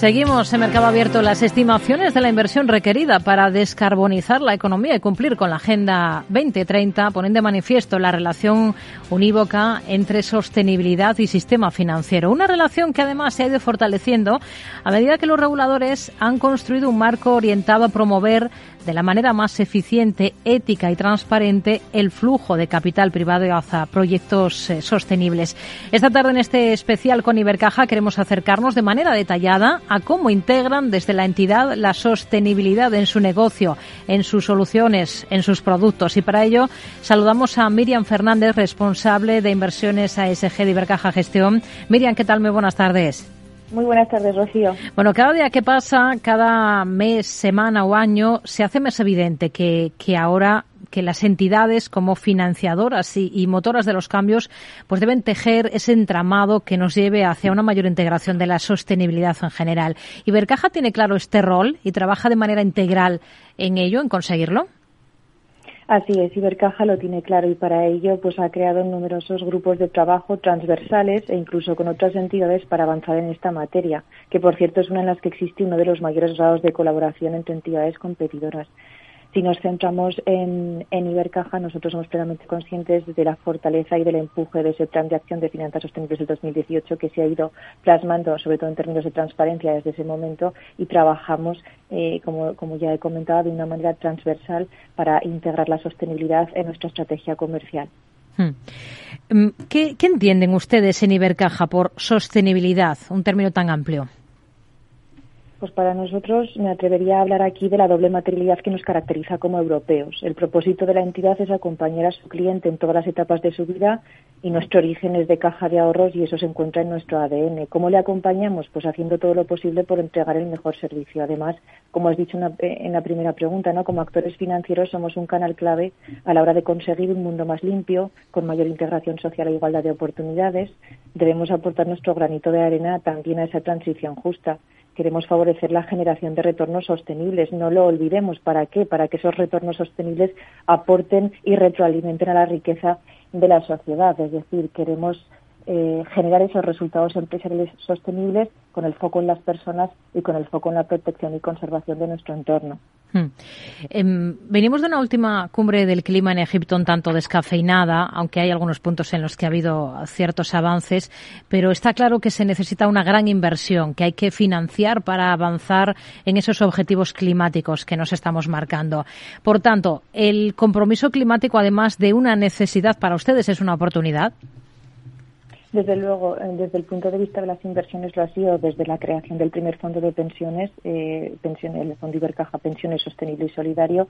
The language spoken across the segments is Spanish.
Seguimos en Mercado Abierto las estimaciones de la inversión requerida para descarbonizar la economía y cumplir con la Agenda 2030 ponen de manifiesto la relación unívoca entre sostenibilidad y sistema financiero. Una relación que además se ha ido fortaleciendo a medida que los reguladores han construido un marco orientado a promover de la manera más eficiente, ética y transparente el flujo de capital privado hacia proyectos eh, sostenibles. Esta tarde en este especial con Ibercaja queremos acercarnos de manera detallada a cómo integran desde la entidad la sostenibilidad en su negocio, en sus soluciones, en sus productos. Y para ello saludamos a Miriam Fernández, responsable de inversiones ASG de Ibercaja Gestión. Miriam, ¿qué tal? Muy buenas tardes. Muy buenas tardes, Rocío. Bueno, cada día que pasa, cada mes, semana o año, se hace más evidente que, que ahora que las entidades como financiadoras y, motoras de los cambios pues deben tejer ese entramado que nos lleve hacia una mayor integración de la sostenibilidad en general. ¿Ibercaja tiene claro este rol y trabaja de manera integral en ello, en conseguirlo? Así es, Ibercaja lo tiene claro y para ello pues ha creado numerosos grupos de trabajo transversales e incluso con otras entidades para avanzar en esta materia, que por cierto es una en las que existe uno de los mayores grados de colaboración entre entidades competidoras. Si nos centramos en, en, Ibercaja, nosotros somos plenamente conscientes de la fortaleza y del empuje de ese plan de acción de finanzas sostenibles del 2018 que se ha ido plasmando, sobre todo en términos de transparencia, desde ese momento y trabajamos, eh, como, ya he comentado, de una manera transversal para integrar la sostenibilidad en nuestra estrategia comercial. Hmm. Mm, ¿Qué, ¿Qué entienden ustedes en Ibercaja por sostenibilidad, un término tan amplio? Pues para nosotros me atrevería a hablar aquí de la doble materialidad que nos caracteriza como europeos. El propósito de la entidad es acompañar a su cliente en todas las etapas de su vida y nuestro origen es de caja de ahorros y eso se encuentra en nuestro ADN. ¿Cómo le acompañamos? Pues haciendo todo lo posible por entregar el mejor servicio. Además, como has dicho en la primera pregunta, ¿no? como actores financieros somos un canal clave a la hora de conseguir un mundo más limpio, con mayor integración social e igualdad de oportunidades. Debemos aportar nuestro granito de arena también a esa transición justa queremos favorecer la generación de retornos sostenibles. No lo olvidemos. ¿Para qué? Para que esos retornos sostenibles aporten y retroalimenten a la riqueza de la sociedad. Es decir, queremos eh, generar esos resultados empresariales sostenibles con el foco en las personas y con el foco en la protección y conservación de nuestro entorno. Hmm. Eh, venimos de una última cumbre del clima en Egipto un tanto descafeinada, aunque hay algunos puntos en los que ha habido ciertos avances, pero está claro que se necesita una gran inversión que hay que financiar para avanzar en esos objetivos climáticos que nos estamos marcando. Por tanto, el compromiso climático, además de una necesidad para ustedes, es una oportunidad. Desde luego, eh, desde el punto de vista de las inversiones lo ha sido desde la creación del primer fondo de pensiones, eh, el Fondo Ibercaja Pensiones Sostenible y Solidario,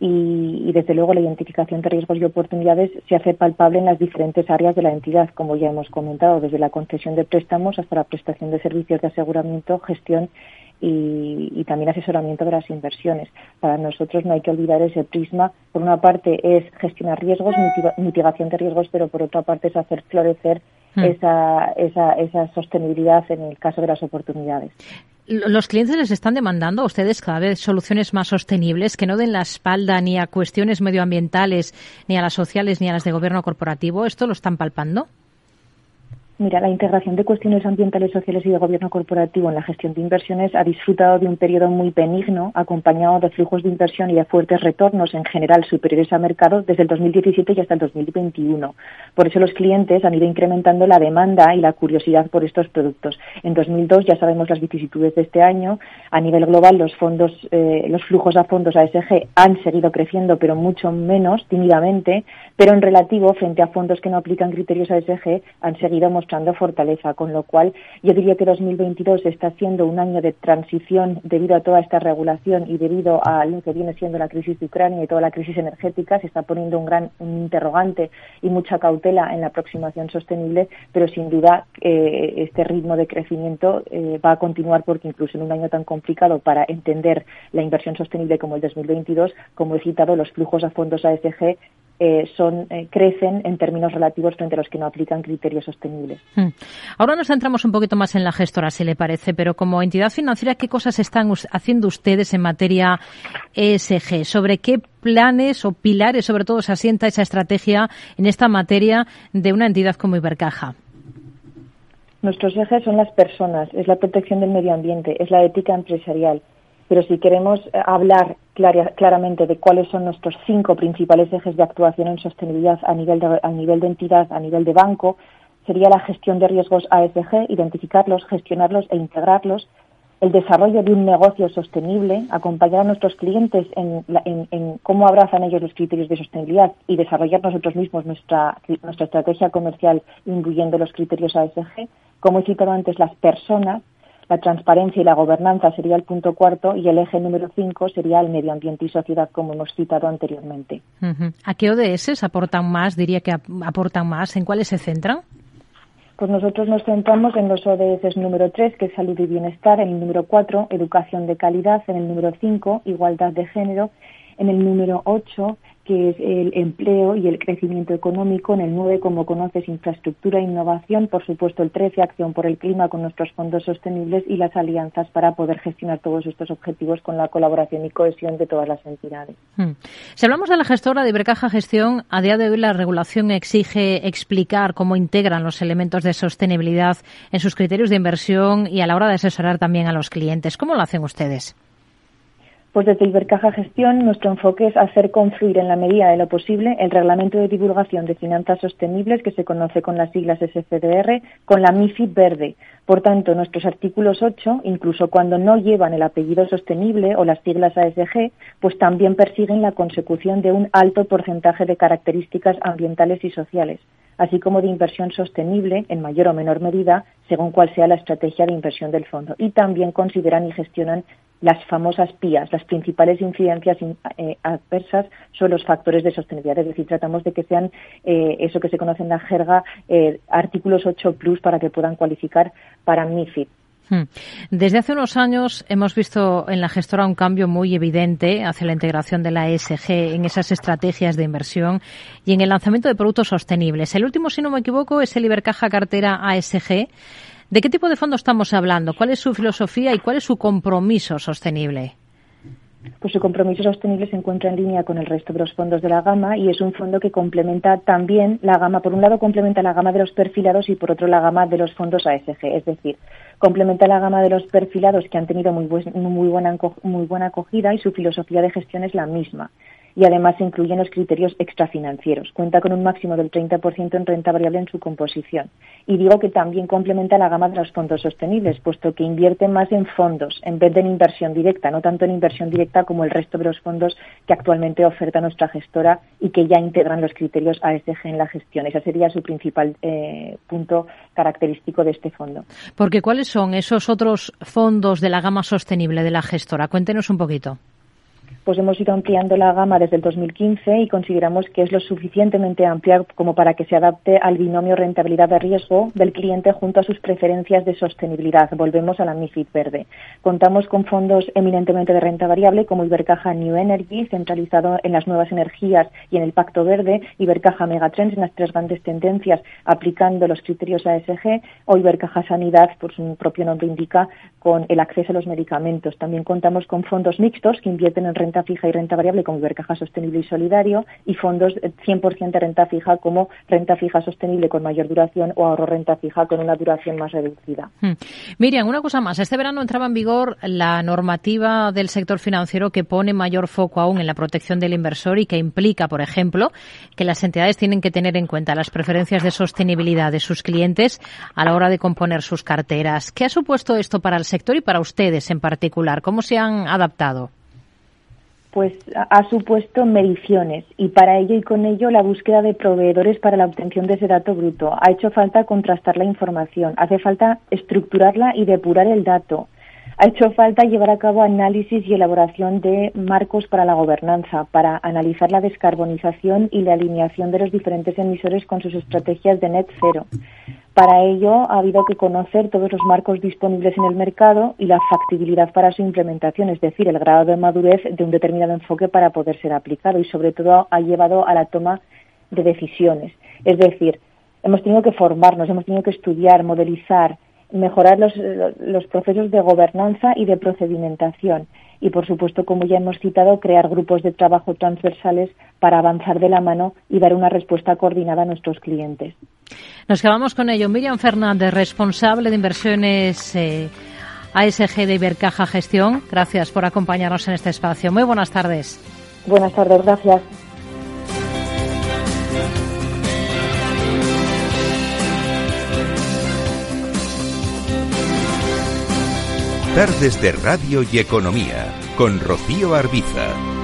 y, y, desde luego la identificación de riesgos y oportunidades se hace palpable en las diferentes áreas de la entidad, como ya hemos comentado, desde la concesión de préstamos hasta la prestación de servicios de aseguramiento, gestión y, y, también asesoramiento de las inversiones. Para nosotros no hay que olvidar ese prisma. Por una parte es gestionar riesgos, mitigación de riesgos, pero por otra parte es hacer florecer Hmm. esa, esa, esa sostenibilidad en el caso de las oportunidades. ¿Los clientes les están demandando a ustedes cada vez soluciones más sostenibles que no den la espalda ni a cuestiones medioambientales, ni a las sociales, ni a las de gobierno corporativo? ¿Esto lo están palpando? Mira, la integración de cuestiones ambientales, sociales y de gobierno corporativo en la gestión de inversiones ha disfrutado de un periodo muy benigno, acompañado de flujos de inversión y de fuertes retornos en general superiores a mercado desde el 2017 y hasta el 2021. Por eso los clientes han ido incrementando la demanda y la curiosidad por estos productos. En 2002 ya sabemos las vicisitudes de este año. A nivel global los fondos, eh, los flujos a fondos ASG han seguido creciendo, pero mucho menos, tímidamente, pero en relativo frente a fondos que no aplican criterios ASG han seguido mostrando fortaleza, con lo cual yo diría que 2022 está siendo un año de transición debido a toda esta regulación y debido a lo que viene siendo la crisis de Ucrania y toda la crisis energética, se está poniendo un gran interrogante y mucha cautela en la aproximación sostenible, pero sin duda eh, este ritmo de crecimiento eh, va a continuar porque incluso en un año tan complicado para entender la inversión sostenible como el 2022, como he citado, los flujos a fondos ASG eh, son eh, crecen en términos relativos frente a los que no aplican criterios sostenibles. Hmm. Ahora nos centramos un poquito más en la gestora, si le parece, pero como entidad financiera, ¿qué cosas están haciendo ustedes en materia ESG? ¿Sobre qué planes o pilares, sobre todo, se asienta esa estrategia en esta materia de una entidad como Ibercaja? Nuestros ejes son las personas, es la protección del medio ambiente, es la ética empresarial. Pero si queremos eh, hablar claramente de cuáles son nuestros cinco principales ejes de actuación en sostenibilidad a nivel de, a nivel de entidad, a nivel de banco, sería la gestión de riesgos ASG, identificarlos, gestionarlos e integrarlos, el desarrollo de un negocio sostenible, acompañar a nuestros clientes en, en, cómo abrazan ellos los criterios de sostenibilidad y desarrollar nosotros mismos nuestra, nuestra estrategia comercial incluyendo los criterios ASG. Como he citado antes, las personas, la transparencia y la gobernanza sería el punto cuarto y el eje número cinco sería el medio ambiente y sociedad, como hemos citado anteriormente. ¿A qué ODS aportan más? Diría que aportan más. ¿En cuáles se centran? Pues nosotros nos centramos en los ODS número 3, que es salud y bienestar, en el número 4, educación de calidad, en el número 5, igualdad de género, en el número 8, que es el empleo y el crecimiento económico, en el 9, como conoces, infraestructura e innovación, por supuesto el 13, acción por el clima con nuestros fondos sostenibles y las alianzas para poder gestionar todos estos objetivos con la colaboración y cohesión de todas las entidades. Hmm. Si hablamos de la gestora de Ibercaja Gestión, a día de hoy la regulación exige explicar cómo integran los elementos de sostenibilidad en sus criterios de inversión y a la hora de asesorar también a los clientes. ¿Cómo lo hacen ustedes? Pues desde Ibercaja Gestión nuestro enfoque es hacer confluir en la medida de lo posible el Reglamento de Divulgación de Finanzas Sostenibles, que se conoce con las siglas SCDR, con la MIFID verde. Por tanto, nuestros artículos 8, incluso cuando no llevan el apellido sostenible o las siglas ASG, pues también persiguen la consecución de un alto porcentaje de características ambientales y sociales así como de inversión sostenible en mayor o menor medida según cuál sea la estrategia de inversión del fondo. Y también consideran y gestionan las famosas PIAs, las principales incidencias eh, adversas son los factores de sostenibilidad. Es decir, tratamos de que sean eh, eso que se conoce en la jerga eh, artículos 8 plus para que puedan cualificar para MIFID. Hmm. Desde hace unos años hemos visto en la gestora un cambio muy evidente hacia la integración de la ESG en esas estrategias de inversión y en el lanzamiento de productos sostenibles. El último, si no me equivoco, es el Ibercaja Cartera ASG ¿De qué tipo de fondo estamos hablando? ¿Cuál es su filosofía y cuál es su compromiso sostenible? Pues su compromiso sostenible se encuentra en línea con el resto de los fondos de la gama y es un fondo que complementa también la gama, por un lado complementa la gama de los perfilados y por otro la gama de los fondos ASG, es decir, complementa la gama de los perfilados que han tenido muy, muy, buena, muy buena acogida y su filosofía de gestión es la misma y además incluyen los criterios extrafinancieros. Cuenta con un máximo del 30% en renta variable en su composición. Y digo que también complementa la gama de los fondos sostenibles, puesto que invierte más en fondos en vez de en inversión directa, no tanto en inversión directa como el resto de los fondos que actualmente oferta nuestra gestora y que ya integran los criterios ASG en la gestión. Ese sería su principal eh, punto característico de este fondo. Porque ¿cuáles son esos otros fondos de la gama sostenible de la gestora? Cuéntenos un poquito pues hemos ido ampliando la gama desde el 2015 y consideramos que es lo suficientemente amplia como para que se adapte al binomio rentabilidad de riesgo del cliente junto a sus preferencias de sostenibilidad. Volvemos a la MIFID verde. Contamos con fondos eminentemente de renta variable como Ibercaja New Energy, centralizado en las nuevas energías y en el Pacto Verde, Ibercaja Megatrends en las tres grandes tendencias aplicando los criterios ASG o Ibercaja Sanidad, por su propio nombre indica, con el acceso a los medicamentos. También contamos con fondos mixtos que invierten en renta fija y renta variable como Ibercaja Sostenible y Solidario y fondos 100% de renta fija como renta fija sostenible con mayor duración o ahorro renta fija con una duración más reducida. Hmm. Miriam, una cosa más. Este verano entraba en vigor la normativa del sector financiero que pone mayor foco aún en la protección del inversor y que implica, por ejemplo, que las entidades tienen que tener en cuenta las preferencias de sostenibilidad de sus clientes a la hora de componer sus carteras. ¿Qué ha supuesto esto para el sector y para ustedes en particular? ¿Cómo se han adaptado? Pues ha supuesto mediciones y para ello y con ello la búsqueda de proveedores para la obtención de ese dato bruto. Ha hecho falta contrastar la información, hace falta estructurarla y depurar el dato. Ha hecho falta llevar a cabo análisis y elaboración de marcos para la gobernanza, para analizar la descarbonización y la alineación de los diferentes emisores con sus estrategias de net cero Para ello ha habido que conocer todos los marcos disponibles en el mercado y la factibilidad para su implementación, es decir, el grado de madurez de un determinado enfoque para poder ser aplicado y sobre todo ha llevado a la toma de decisiones. Es decir, hemos tenido que formarnos, hemos tenido que estudiar, modelizar, mejorar los, los procesos de gobernanza y de procedimentación y, por supuesto, como ya hemos citado, crear grupos de trabajo transversales para avanzar de la mano y dar una respuesta coordinada a nuestros clientes. Nos quedamos con ello. Miriam Fernández, responsable de inversiones eh, ASG de Ibercaja Gestión. Gracias por acompañarnos en este espacio. Muy buenas tardes. Buenas tardes, gracias. Tardes de Radio y Economía con Rocío Arbiza.